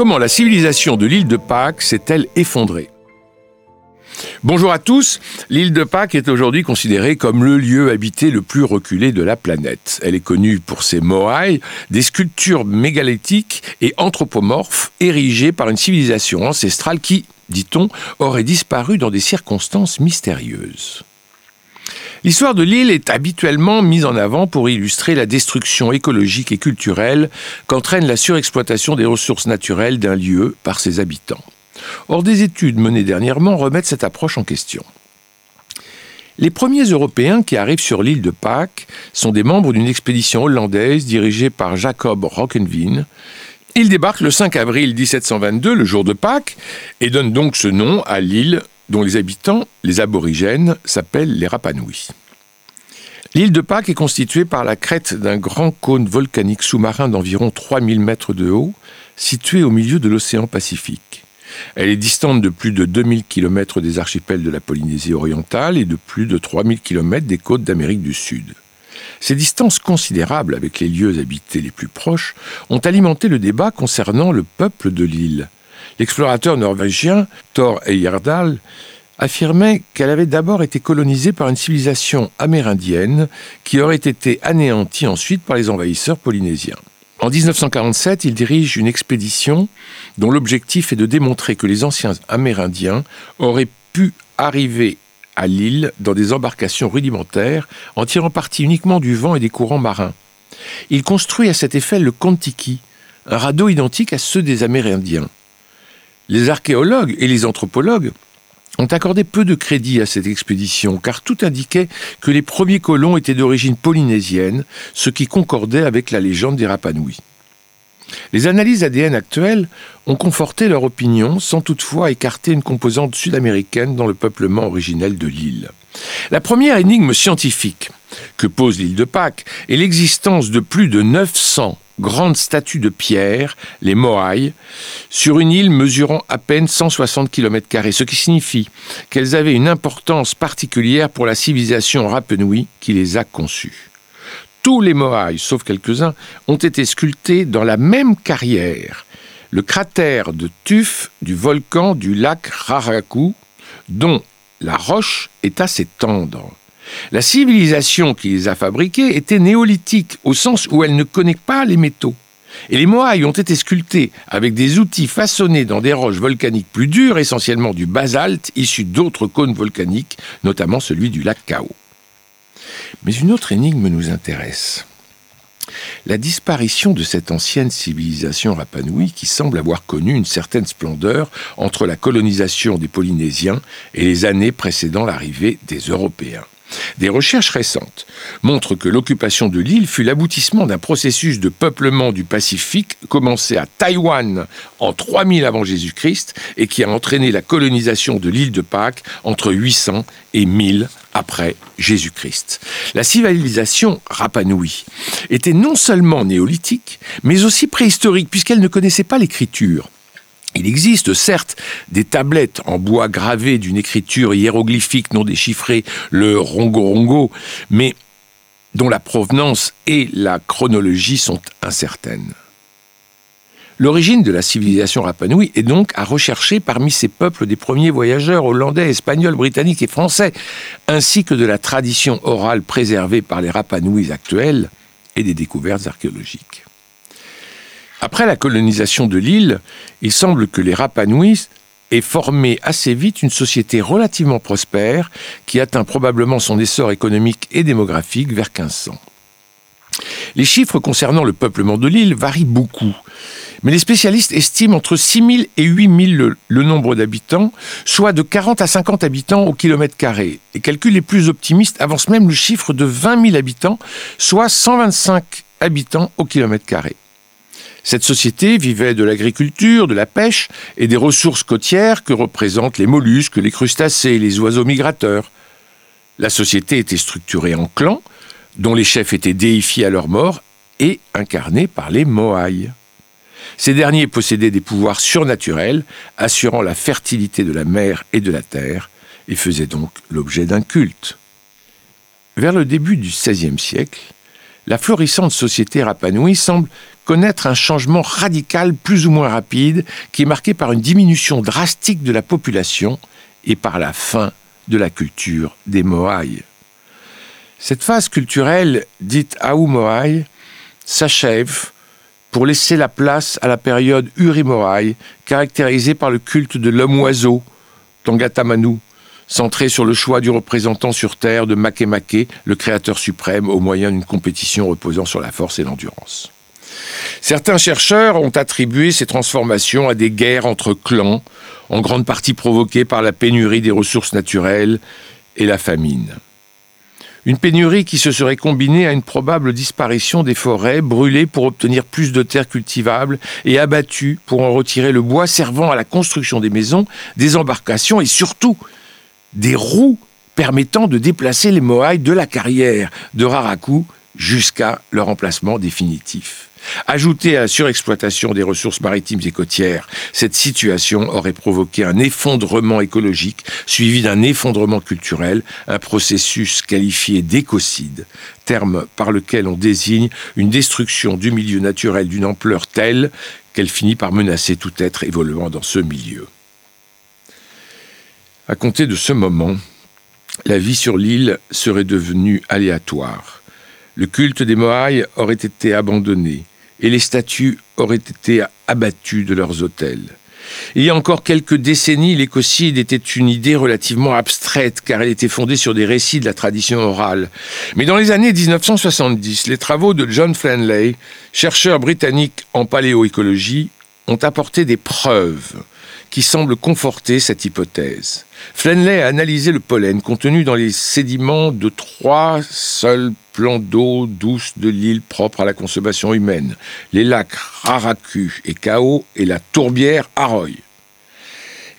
Comment la civilisation de l'île de Pâques s'est-elle effondrée Bonjour à tous. L'île de Pâques est aujourd'hui considérée comme le lieu habité le plus reculé de la planète. Elle est connue pour ses moailles, des sculptures mégalithiques et anthropomorphes érigées par une civilisation ancestrale qui, dit-on, aurait disparu dans des circonstances mystérieuses. L'histoire de l'île est habituellement mise en avant pour illustrer la destruction écologique et culturelle qu'entraîne la surexploitation des ressources naturelles d'un lieu par ses habitants. Or, des études menées dernièrement remettent cette approche en question. Les premiers Européens qui arrivent sur l'île de Pâques sont des membres d'une expédition hollandaise dirigée par Jacob Rockenveen. Ils débarquent le 5 avril 1722, le jour de Pâques, et donnent donc ce nom à l'île dont les habitants, les aborigènes, s'appellent les Rapanouis. L'île de Pâques est constituée par la crête d'un grand cône volcanique sous-marin d'environ 3000 mètres de haut, situé au milieu de l'océan Pacifique. Elle est distante de plus de 2000 km des archipels de la Polynésie orientale et de plus de 3000 km des côtes d'Amérique du Sud. Ces distances considérables avec les lieux habités les plus proches ont alimenté le débat concernant le peuple de l'île. L'explorateur norvégien Thor Heyerdahl affirmait qu'elle avait d'abord été colonisée par une civilisation amérindienne qui aurait été anéantie ensuite par les envahisseurs polynésiens. En 1947, il dirige une expédition dont l'objectif est de démontrer que les anciens Amérindiens auraient pu arriver à l'île dans des embarcations rudimentaires en tirant parti uniquement du vent et des courants marins. Il construit à cet effet le Kontiki, un radeau identique à ceux des Amérindiens. Les archéologues et les anthropologues ont accordé peu de crédit à cette expédition, car tout indiquait que les premiers colons étaient d'origine polynésienne, ce qui concordait avec la légende des Rapanouis. Les analyses ADN actuelles ont conforté leur opinion sans toutefois écarter une composante sud-américaine dans le peuplement originel de l'île. La première énigme scientifique que pose l'île de Pâques est l'existence de plus de 900 grandes statues de pierre, les Moai, sur une île mesurant à peine 160 km, ce qui signifie qu'elles avaient une importance particulière pour la civilisation Rapanui qui les a conçues. Tous les Moai, sauf quelques-uns, ont été sculptés dans la même carrière, le cratère de tuf du volcan du lac Raraku, dont la roche est assez tendre. La civilisation qui les a fabriqués était néolithique, au sens où elle ne connaît pas les métaux. Et les Moai ont été sculptés avec des outils façonnés dans des roches volcaniques plus dures, essentiellement du basalte issu d'autres cônes volcaniques, notamment celui du lac Kao. Mais une autre énigme nous intéresse. La disparition de cette ancienne civilisation rapanouie qui semble avoir connu une certaine splendeur entre la colonisation des Polynésiens et les années précédant l'arrivée des Européens. Des recherches récentes montrent que l'occupation de l'île fut l'aboutissement d'un processus de peuplement du Pacifique commencé à Taïwan en 3000 avant Jésus-Christ et qui a entraîné la colonisation de l'île de Pâques entre 800 et 1000 après Jésus-Christ. La civilisation Rapanui était non seulement néolithique, mais aussi préhistorique puisqu'elle ne connaissait pas l'écriture. Il existe certes des tablettes en bois gravées d'une écriture hiéroglyphique non déchiffrée, le rongo-rongo, mais dont la provenance et la chronologie sont incertaines. L'origine de la civilisation Rapanui est donc à rechercher parmi ces peuples des premiers voyageurs hollandais, espagnols, britanniques et français, ainsi que de la tradition orale préservée par les Rapanouis actuels et des découvertes archéologiques. Après la colonisation de l'île, il semble que les Rapanouis aient formé assez vite une société relativement prospère qui atteint probablement son essor économique et démographique vers 1500. Les chiffres concernant le peuplement de l'île varient beaucoup, mais les spécialistes estiment entre 6 000 et 8 000 le, nombre d'habitants, soit de 40 à 50 habitants au kilomètre carré. Les calculs les plus optimistes avancent même le chiffre de 20 000 habitants, soit 125 habitants au kilomètre carré. Cette société vivait de l'agriculture, de la pêche et des ressources côtières que représentent les mollusques, les crustacés, les oiseaux migrateurs. La société était structurée en clans, dont les chefs étaient déifiés à leur mort et incarnés par les Moai. Ces derniers possédaient des pouvoirs surnaturels, assurant la fertilité de la mer et de la terre, et faisaient donc l'objet d'un culte. Vers le début du XVIe siècle, la florissante société Rapanui semble connaître un changement radical plus ou moins rapide qui est marqué par une diminution drastique de la population et par la fin de la culture des Moai. Cette phase culturelle, dite Aou Moai, s'achève pour laisser la place à la période Uri-Moai, caractérisée par le culte de l'homme-oiseau, Tangatamanu, centré sur le choix du représentant sur Terre de Makemake, le créateur suprême, au moyen d'une compétition reposant sur la force et l'endurance. Certains chercheurs ont attribué ces transformations à des guerres entre clans, en grande partie provoquées par la pénurie des ressources naturelles et la famine. Une pénurie qui se serait combinée à une probable disparition des forêts brûlées pour obtenir plus de terres cultivables et abattues pour en retirer le bois servant à la construction des maisons, des embarcations et surtout des roues permettant de déplacer les Moai de la carrière de Raraku jusqu'à leur emplacement définitif. Ajoutée à la surexploitation des ressources maritimes et côtières, cette situation aurait provoqué un effondrement écologique suivi d'un effondrement culturel, un processus qualifié d'écocide, terme par lequel on désigne une destruction du milieu naturel d'une ampleur telle qu'elle finit par menacer tout être évoluant dans ce milieu. À compter de ce moment, la vie sur l'île serait devenue aléatoire. Le culte des Moai aurait été abandonné et les statues auraient été abattues de leurs autels. Il y a encore quelques décennies, l'écocide était une idée relativement abstraite car elle était fondée sur des récits de la tradition orale. Mais dans les années 1970, les travaux de John Flanley, chercheur britannique en paléoécologie, ont apporté des preuves qui semblent conforter cette hypothèse. Flanley a analysé le pollen contenu dans les sédiments de trois seuls plans d'eau douce de l'île propre à la consommation humaine, les lacs Raraku et Kao et la tourbière Aroy.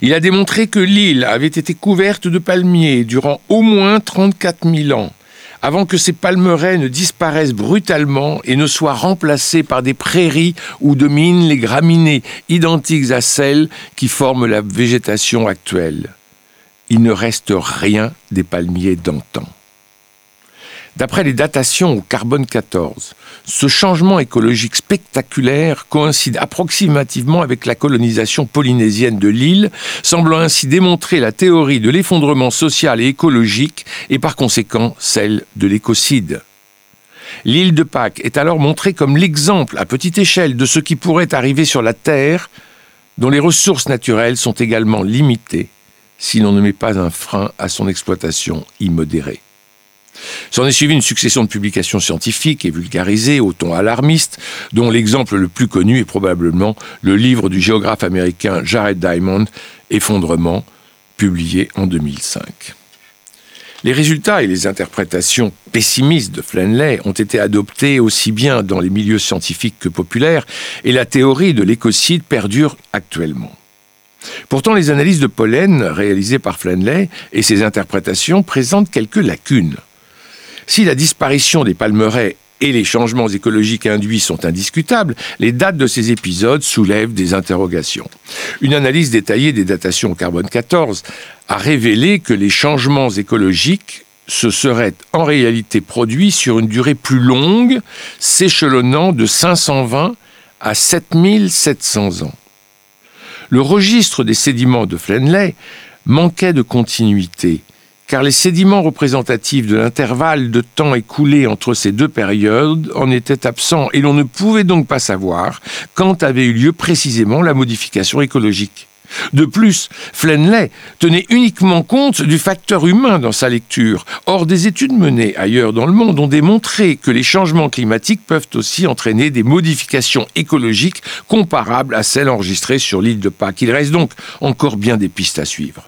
Il a démontré que l'île avait été couverte de palmiers durant au moins 34 000 ans, avant que ces palmeraies ne disparaissent brutalement et ne soient remplacées par des prairies où dominent les graminées identiques à celles qui forment la végétation actuelle. Il ne reste rien des palmiers d'antan. D'après les datations au carbone 14, ce changement écologique spectaculaire coïncide approximativement avec la colonisation polynésienne de l'île, semblant ainsi démontrer la théorie de l'effondrement social et écologique et par conséquent celle de l'écocide. L'île de Pâques est alors montrée comme l'exemple à petite échelle de ce qui pourrait arriver sur la Terre, dont les ressources naturelles sont également limitées si l'on ne met pas un frein à son exploitation immodérée. S'en est suivi une succession de publications scientifiques et vulgarisées au ton alarmiste, dont l'exemple le plus connu est probablement le livre du géographe américain Jared Diamond, Effondrement, publié en 2005. Les résultats et les interprétations pessimistes de Flanley ont été adoptés aussi bien dans les milieux scientifiques que populaires, et la théorie de l'écocide perdure actuellement. Pourtant, les analyses de pollen réalisées par Flanley et ses interprétations présentent quelques lacunes. Si la disparition des palmeraies et les changements écologiques induits sont indiscutables, les dates de ces épisodes soulèvent des interrogations. Une analyse détaillée des datations au carbone 14 a révélé que les changements écologiques se seraient en réalité produits sur une durée plus longue, s'échelonnant de 520 à 7700 ans. Le registre des sédiments de Flenley manquait de continuité car les sédiments représentatifs de l'intervalle de temps écoulé entre ces deux périodes en étaient absents et l'on ne pouvait donc pas savoir quand avait eu lieu précisément la modification écologique. De plus, Flenley tenait uniquement compte du facteur humain dans sa lecture. Or, des études menées ailleurs dans le monde ont démontré que les changements climatiques peuvent aussi entraîner des modifications écologiques comparables à celles enregistrées sur l'île de Pâques. Il reste donc encore bien des pistes à suivre.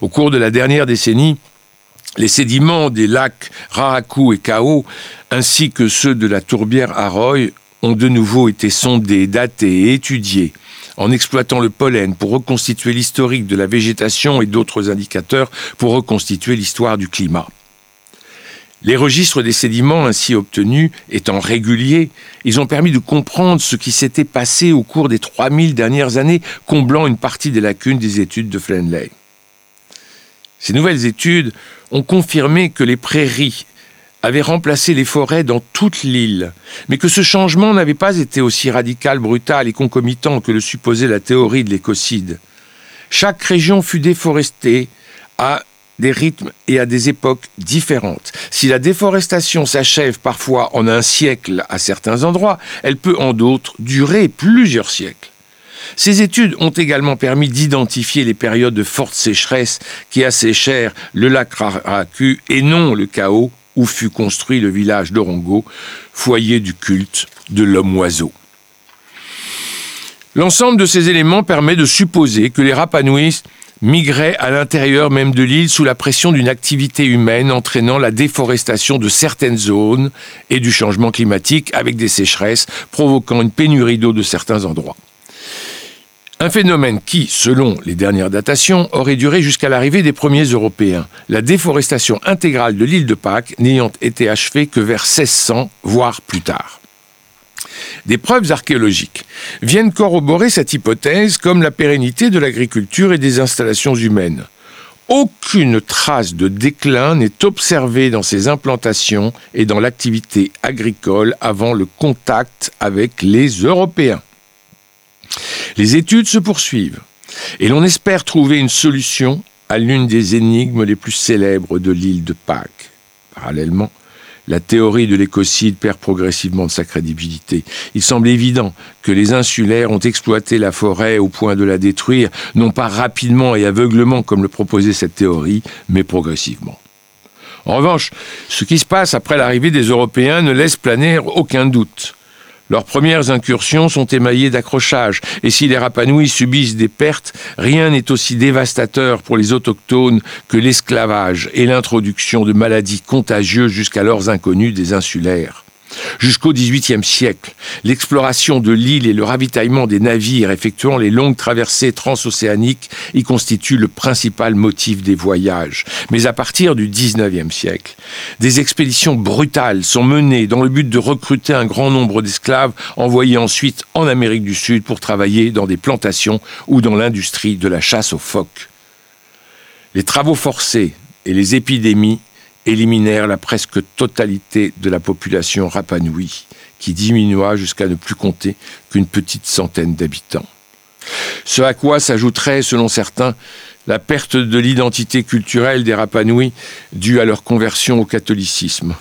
Au cours de la dernière décennie, les sédiments des lacs Raraku et Kao, ainsi que ceux de la tourbière Aroy, ont de nouveau été sondés, datés et étudiés en exploitant le pollen pour reconstituer l'historique de la végétation et d'autres indicateurs pour reconstituer l'histoire du climat. Les registres des sédiments ainsi obtenus étant réguliers, ils ont permis de comprendre ce qui s'était passé au cours des 3000 dernières années, comblant une partie des lacunes des études de Flenley. Ces nouvelles études ont confirmé que les prairies avait remplacé les forêts dans toute l'île, mais que ce changement n'avait pas été aussi radical, brutal et concomitant que le supposait la théorie de l'écocide. Chaque région fut déforestée à des rythmes et à des époques différentes. Si la déforestation s'achève parfois en un siècle à certains endroits, elle peut en d'autres durer plusieurs siècles. Ces études ont également permis d'identifier les périodes de forte sécheresse qui asséchèrent le lac Raraku et non le chaos où fut construit le village d'Orongo, foyer du culte de l'homme-oiseau. L'ensemble de ces éléments permet de supposer que les Rapanouis migraient à l'intérieur même de l'île sous la pression d'une activité humaine entraînant la déforestation de certaines zones et du changement climatique avec des sécheresses provoquant une pénurie d'eau de certains endroits. Un phénomène qui, selon les dernières datations, aurait duré jusqu'à l'arrivée des premiers Européens, la déforestation intégrale de l'île de Pâques n'ayant été achevée que vers 1600, voire plus tard. Des preuves archéologiques viennent corroborer cette hypothèse comme la pérennité de l'agriculture et des installations humaines. Aucune trace de déclin n'est observée dans ces implantations et dans l'activité agricole avant le contact avec les Européens. Les études se poursuivent et l'on espère trouver une solution à l'une des énigmes les plus célèbres de l'île de Pâques. Parallèlement, la théorie de l'écocide perd progressivement de sa crédibilité. Il semble évident que les insulaires ont exploité la forêt au point de la détruire, non pas rapidement et aveuglement comme le proposait cette théorie, mais progressivement. En revanche, ce qui se passe après l'arrivée des Européens ne laisse planer aucun doute. Leurs premières incursions sont émaillées d'accrochages, et si les Rapanouis subissent des pertes, rien n'est aussi dévastateur pour les autochtones que l'esclavage et l'introduction de maladies contagieuses jusqu'alors inconnues des insulaires. Jusqu'au XVIIIe siècle, l'exploration de l'île et le ravitaillement des navires effectuant les longues traversées transocéaniques y constituent le principal motif des voyages. Mais à partir du XIXe siècle, des expéditions brutales sont menées dans le but de recruter un grand nombre d'esclaves envoyés ensuite en Amérique du Sud pour travailler dans des plantations ou dans l'industrie de la chasse aux phoques. Les travaux forcés et les épidémies éliminèrent la presque totalité de la population rapanouie, qui diminua jusqu'à ne plus compter qu'une petite centaine d'habitants. Ce à quoi s'ajouterait, selon certains, la perte de l'identité culturelle des Rapanouis due à leur conversion au catholicisme.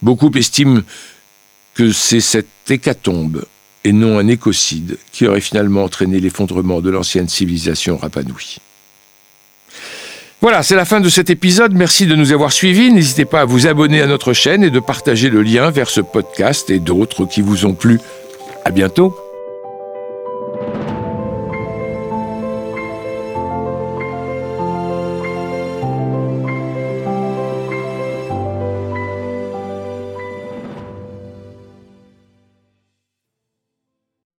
Beaucoup estiment que c'est cette hécatombe et non un écocide qui aurait finalement entraîné l'effondrement de l'ancienne civilisation Rapanouie. Voilà, c'est la fin de cet épisode. Merci de nous avoir suivis. N'hésitez pas à vous abonner à notre chaîne et de partager le lien vers ce podcast et d'autres qui vous ont plu. À bientôt.